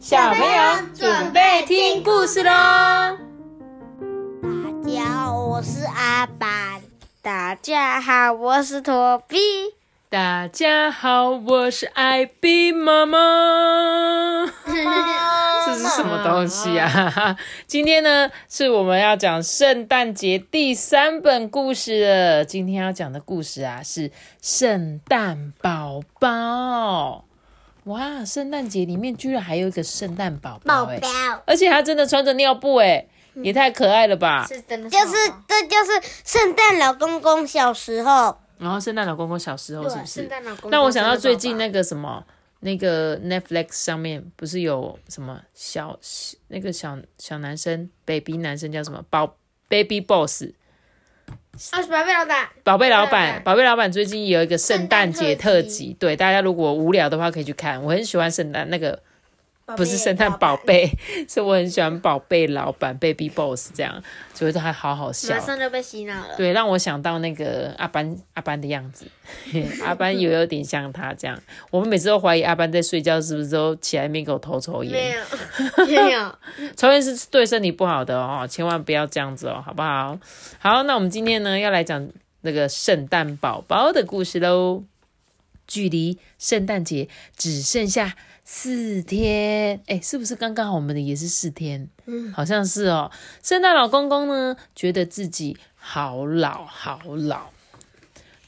小朋友准备听故事喽！大家好，我是阿班。大家好，我是托比。大家好，我是艾比妈妈。这是什么东西啊？今天呢，是我们要讲圣诞节第三本故事了。今天要讲的故事啊，是圣诞宝宝。哇，圣诞节里面居然还有一个圣诞宝宝哎，而且他真的穿着尿布哎，也太可爱了吧！是真的，就是这就是圣诞老公公小时候。然后圣诞老公公小时候是不是？圣诞老公公。那我想到最近那个什么，那个 Netflix 上面不是有什么小那个小小男生 baby 男生叫什么宝 baby boss。啊，宝贝老板，宝贝老板，宝贝老板最近有一个圣诞节特辑，对大家如果无聊的话可以去看，我很喜欢圣诞那个。不是圣诞宝贝，是我很喜欢宝贝老板 Baby Boss 这样，觉得还好好笑。马上就被洗脑了。对，让我想到那个阿班阿班的样子，阿班也有点像他这样。我们每次都怀疑阿班在睡觉是不是都起来没给我偷抽烟？没有，没有。抽烟是对身体不好的哦，千万不要这样子哦，好不好？好，那我们今天呢要来讲那个圣诞宝宝的故事喽。距离圣诞节只剩下。四天，哎，是不是刚刚好？我们的也是四天，嗯，好像是哦。圣诞老公公呢，觉得自己好老好老。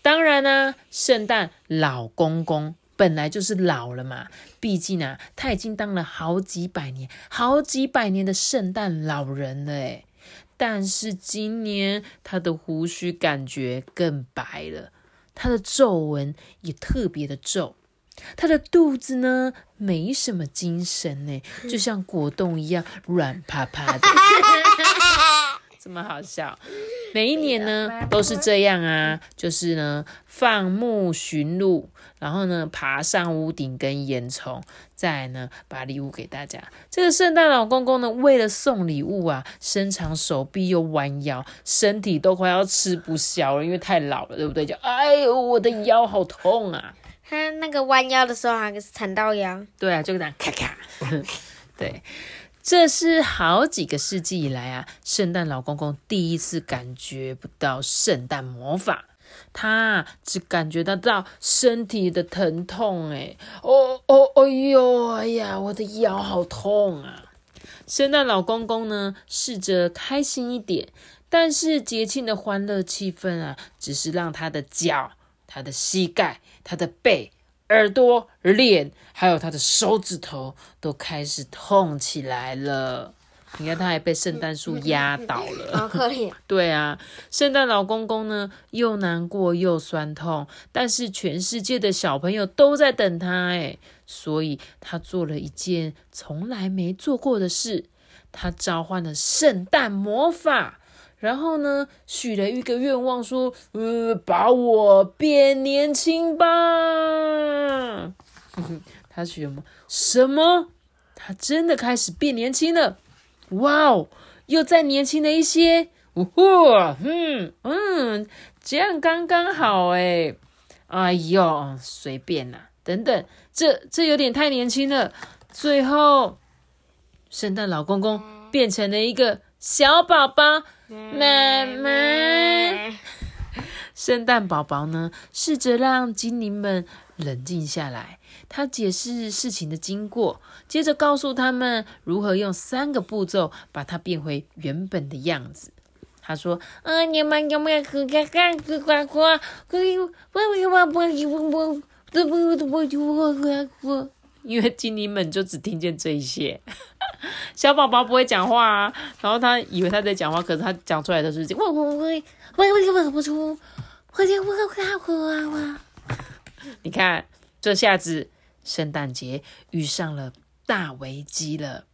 当然呢，圣诞老公公本来就是老了嘛，毕竟啊，他已经当了好几百年、好几百年的圣诞老人了，哎。但是今年他的胡须感觉更白了，他的皱纹也特别的皱。他的肚子呢，没什么精神呢，就像果冻一样软趴趴的，这么好笑。每一年呢都是这样啊，就是呢放牧驯鹿，然后呢爬上屋顶跟烟囱，再呢把礼物给大家。这个圣诞老公公呢，为了送礼物啊，伸长手臂又弯腰，身体都快要吃不消了，因为太老了，对不对？就哎呦，我的腰好痛啊！他那个弯腰的时候还是缠到腰，对啊，就这样咔咔。对，这是好几个世纪以来啊，圣诞老公公第一次感觉不到圣诞魔法，他只感觉得到身体的疼痛。哎，哦哦，哎呦，哎呀，我的腰好痛啊！圣诞老公公呢，试着开心一点，但是节庆的欢乐气氛啊，只是让他的脚。他的膝盖、他的背、耳朵、脸，还有他的手指头都开始痛起来了。你看，他还被圣诞树压倒了，好可怜。对啊，圣诞老公公呢，又难过又酸痛，但是全世界的小朋友都在等他，哎，所以他做了一件从来没做过的事，他召唤了圣诞魔法。然后呢，许了一个愿望，说：“呃，把我变年轻吧。”他许什么？什么？他真的开始变年轻了！哇哦，又再年轻了一些！呜呼，嗯嗯，这样刚刚好哎！哎呦，随便啦，等等，这这有点太年轻了。最后，圣诞老公公变成了一个小宝宝。妈妈，圣诞宝宝呢？试着让精灵们冷静下来。他解释事情的经过，接着告诉他们如何用三个步骤把它变回原本的样子。他说：“啊，你们有没有喝咖咖喝呱呱？可以，不不不不不不不不不不，因为精灵们就只听见这一些。”小宝宝不会讲话啊，然后他以为他在讲话，可是他讲出来的是“我我我我我我不出，我我我我我”。你看，这下子圣诞节遇上了大危机了。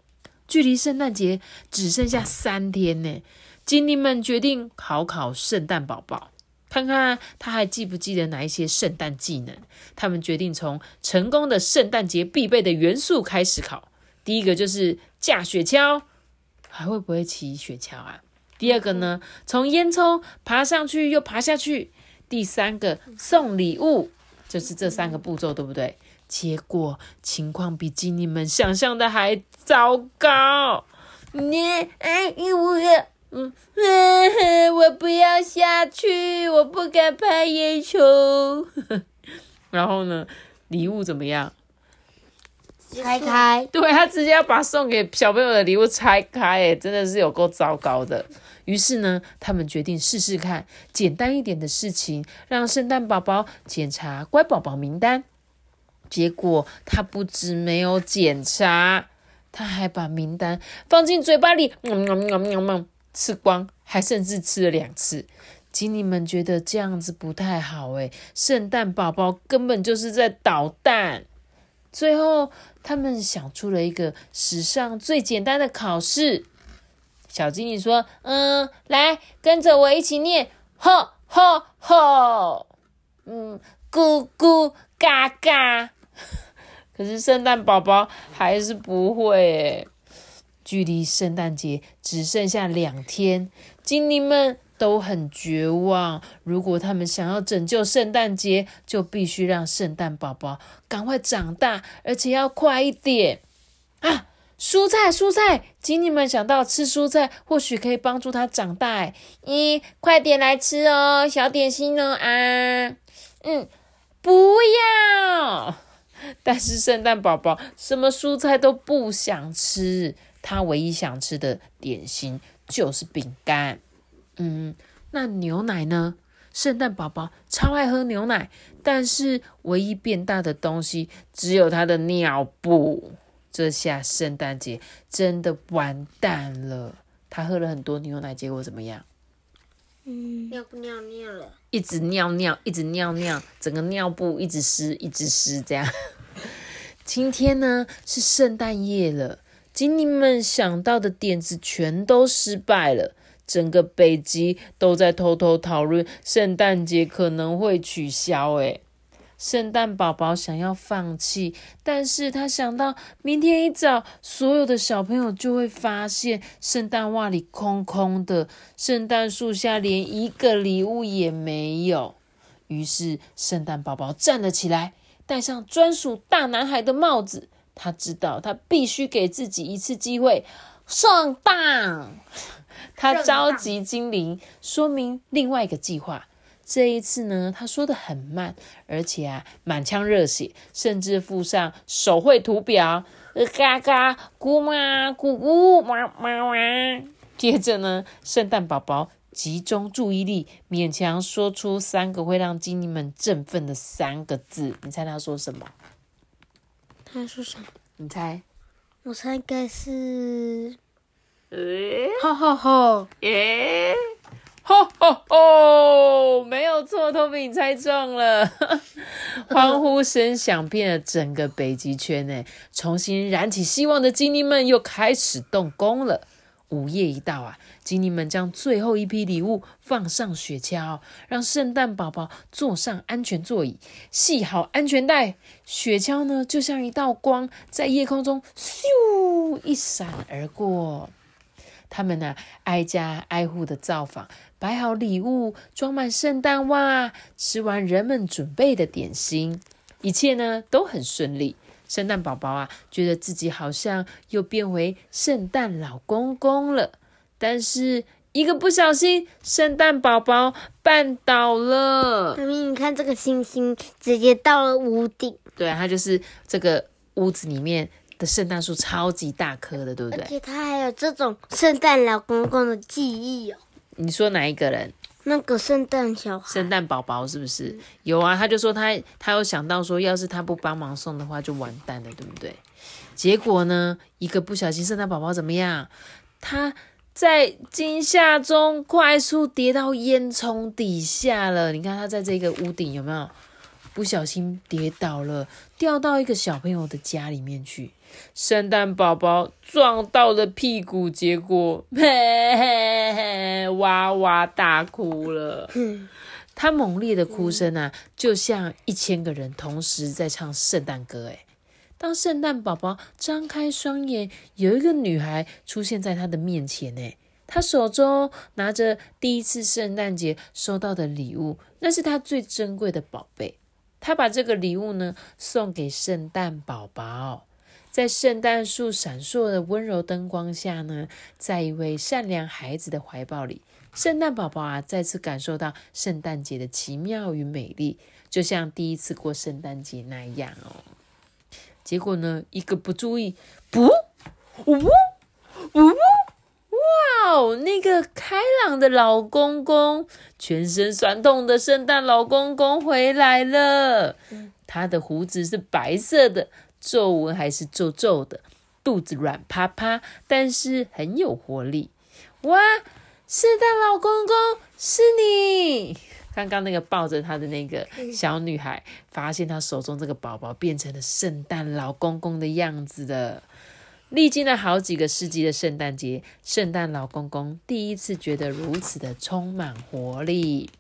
距离圣诞节只剩下三天呢，精灵们决定考考圣诞宝宝，看看他还记不记得哪一些圣诞技能。他们决定从成功的圣诞节必备的元素开始考。第一个就是架雪橇，还会不会骑雪橇啊？第二个呢，从烟囱爬上去又爬下去。第三个送礼物，就是这三个步骤，对不对？结果情况比经理们想象的还糟糕。你哎，我嗯，我不要下去，我不敢拍眼球。然后呢，礼物怎么样？拆开，对他直接要把送给小朋友的礼物拆开，哎，真的是有够糟糕的。于是呢，他们决定试试看简单一点的事情，让圣诞宝宝检查乖宝宝名单。结果他不止没有检查，他还把名单放进嘴巴里，吃光，还甚至吃了两次。经理们觉得这样子不太好，诶圣诞宝宝根本就是在捣蛋。最后，他们想出了一个史上最简单的考试。小精灵说：“嗯，来跟着我一起念，吼吼吼，嗯，咕咕嘎嘎。”可是圣诞宝宝还是不会诶。距离圣诞节只剩下两天，精灵们都很绝望。如果他们想要拯救圣诞节，就必须让圣诞宝宝赶快长大，而且要快一点啊！蔬菜，蔬菜，请你们想到吃蔬菜，或许可以帮助他长大。咦，快点来吃哦，小点心哦啊！嗯，不要。但是圣诞宝宝什么蔬菜都不想吃，他唯一想吃的点心就是饼干。嗯，那牛奶呢？圣诞宝宝超爱喝牛奶，但是唯一变大的东西只有他的尿布。这下圣诞节真的完蛋了。他喝了很多牛奶，结果怎么样？嗯，尿不尿尿了？一直尿尿，一直尿尿，整个尿布一直湿，一直湿。这样，今天呢是圣诞夜了，精灵们想到的点子全都失败了。整个北极都在偷偷讨论圣诞节可能会取消。诶圣诞宝宝想要放弃，但是他想到明天一早，所有的小朋友就会发现圣诞袜里空空的，圣诞树下连一个礼物也没有。于是，圣诞宝宝站了起来，戴上专属大男孩的帽子。他知道，他必须给自己一次机会，上当。他召集精灵，说明另外一个计划。这一次呢，他说的很慢，而且啊，满腔热血，甚至附上手绘图表，嘎嘎咕嘛咕咕嘛嘛嘛。接着呢，圣诞宝宝集中注意力，勉强说出三个会让精灵们振奋的三个字。你猜他说什么？他说什么？你猜？我猜应该是，吼吼吼，耶。吼吼吼！没有错，托比，你猜中了！欢呼声响遍了整个北极圈，呢，重新燃起希望的精灵们又开始动工了。午夜一到啊，精灵们将最后一批礼物放上雪橇，让圣诞宝宝坐上安全座椅，系好安全带。雪橇呢，就像一道光，在夜空中咻一闪而过。他们呢，挨家挨户的造访。摆好礼物，装满圣诞袜，吃完人们准备的点心，一切呢都很顺利。圣诞宝宝啊，觉得自己好像又变回圣诞老公公了。但是一个不小心，圣诞宝宝绊倒了。妈咪，你看这个星星直接到了屋顶。对啊，它就是这个屋子里面的圣诞树，超级大棵的，对不对？而且它还有这种圣诞老公公的记忆哦。你说哪一个人？那个圣诞小孩，圣诞宝宝是不是有啊？他就说他他有想到说，要是他不帮忙送的话，就完蛋了，对不对？结果呢，一个不小心，圣诞宝宝怎么样？他在惊吓中快速跌到烟囱底下了。你看他在这个屋顶有没有不小心跌倒了，掉到一个小朋友的家里面去？圣诞宝宝撞到了屁股，结果嘿嘿哇哇大哭了。他猛烈的哭声啊，就像一千个人同时在唱圣诞歌。诶当圣诞宝宝张开双眼，有一个女孩出现在他的面前。诶他手中拿着第一次圣诞节收到的礼物，那是他最珍贵的宝贝。他把这个礼物呢送给圣诞宝宝。在圣诞树闪烁的温柔灯光下呢，在一位善良孩子的怀抱里，圣诞宝宝啊，再次感受到圣诞节的奇妙与美丽，就像第一次过圣诞节那样哦。结果呢，一个不注意，不，呜呜，哇哦！那个开朗的老公公，全身酸痛的圣诞老公公回来了。他的胡子是白色的。皱纹还是皱皱的，肚子软趴趴，但是很有活力。哇，圣诞老公公是你！刚刚那个抱着他的那个小女孩，发现她手中这个宝宝变成了圣诞老公公的样子的。历经了好几个世纪的圣诞节，圣诞老公公第一次觉得如此的充满活力。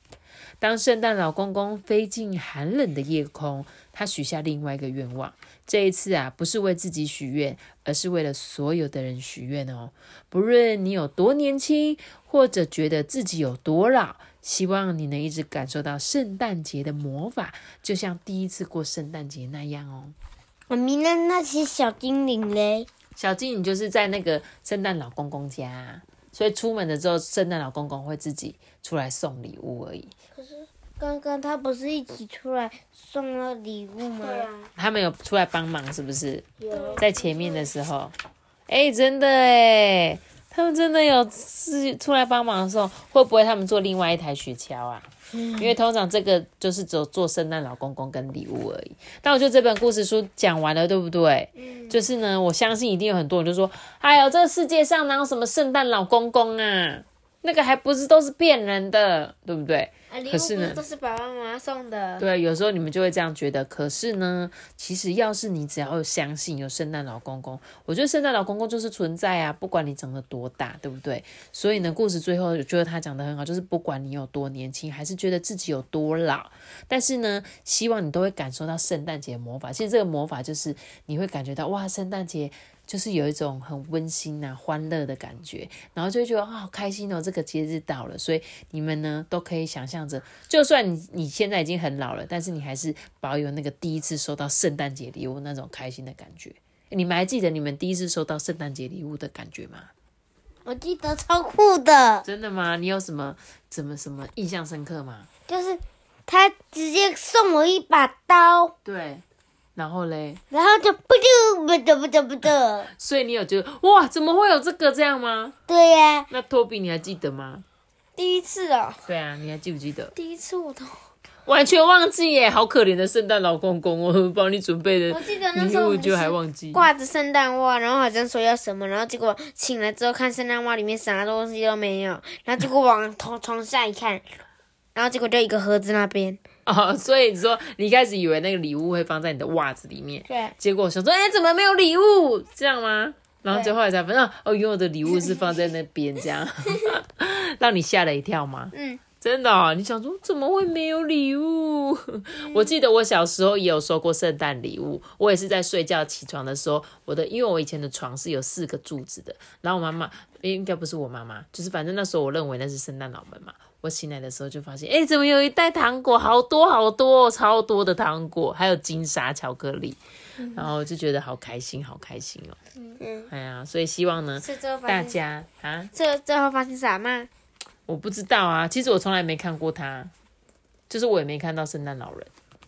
当圣诞老公公飞进寒冷的夜空，他许下另外一个愿望。这一次啊，不是为自己许愿，而是为了所有的人许愿哦。不论你有多年轻，或者觉得自己有多老，希望你能一直感受到圣诞节的魔法，就像第一次过圣诞节那样哦。我明，那那些小精灵嘞？小精灵就是在那个圣诞老公公家，所以出门的时候，圣诞老公公会自己出来送礼物而已。可是。刚刚他不是一起出来送了礼物吗？对啊。他们有出来帮忙，是不是？有。在前面的时候，哎，真的哎，他们真的有是出来帮忙的时候，会不会他们坐另外一台雪橇啊？因为通常这个就是只有做圣诞老公公跟礼物而已。但我觉得这本故事书讲完了，对不对？嗯。就是呢，我相信一定有很多人就说：“哎呦，这个世界上哪有什么圣诞老公公啊？那个还不是都是骗人的，对不对？”可是呢，都是爸爸妈妈送的。对，有时候你们就会这样觉得。可是呢，其实要是你只要相信有圣诞老公公，我觉得圣诞老公公就是存在啊，不管你长得多大，对不对？所以呢，故事最后我觉得他讲的很好，就是不管你有多年轻，还是觉得自己有多老，但是呢，希望你都会感受到圣诞节魔法。其实这个魔法就是你会感觉到哇，圣诞节。就是有一种很温馨呐、欢乐的感觉，然后就觉得啊，好开心哦！这个节日到了，所以你们呢都可以想象着，就算你你现在已经很老了，但是你还是保有那个第一次收到圣诞节礼物那种开心的感觉。你们还记得你们第一次收到圣诞节礼物的感觉吗？我记得超酷的。真的吗？你有什么怎么什么印象深刻吗？就是他直接送我一把刀。对。然后嘞，然后就不就不得不得不得。所以你有觉得哇，怎么会有这个这样吗？对呀。那托比你还记得吗？第一次哦。对啊，你还记不记得？第一次我都完全忘记耶，好可怜的圣诞老公公哦，帮你准备的礼物就还忘记。挂着圣诞袜，然后好像说要什么，然后结果醒来之后看圣诞袜里面啥东西都没有，然后结果往床床下一看，然后结果就一个盒子那边。哦，所以你说你一开始以为那个礼物会放在你的袜子里面，对，结果想说，哎，怎么没有礼物？这样吗？然后就后来才发现，哦，原来的礼物是放在那边，这样，让你吓了一跳吗？嗯，真的，你想说怎么会没有礼物？我记得我小时候也有收过圣诞礼物，我也是在睡觉起床的时候，我的因为我以前的床是有四个柱子的，然后我妈妈应该不是我妈妈，就是反正那时候我认为那是圣诞老人嘛。我醒来的时候就发现，哎，怎么有一袋糖果，好多好多，超多的糖果，还有金沙巧克力，然后就觉得好开心，好开心哦。嗯，哎呀，所以希望呢，大家啊，这最后发生啥吗？我不知道啊，其实我从来没看过他，就是我也没看到圣诞老人。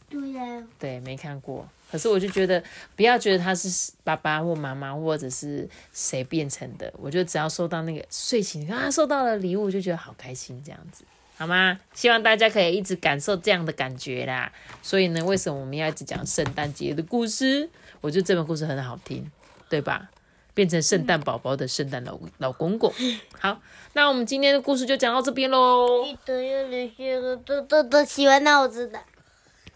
对呀。对，没看过。可是我就觉得，不要觉得他是爸爸或妈妈或者是谁变成的，我就只要收到那个睡醒啊，收到了礼物，就觉得好开心，这样子好吗？希望大家可以一直感受这样的感觉啦。所以呢，为什么我们要一直讲圣诞节的故事？我觉得这本故事很好听，对吧？变成圣诞宝宝的圣诞老老公公。好，那我们今天的故事就讲到这边喽。记得要留下都都都喜欢那我知道。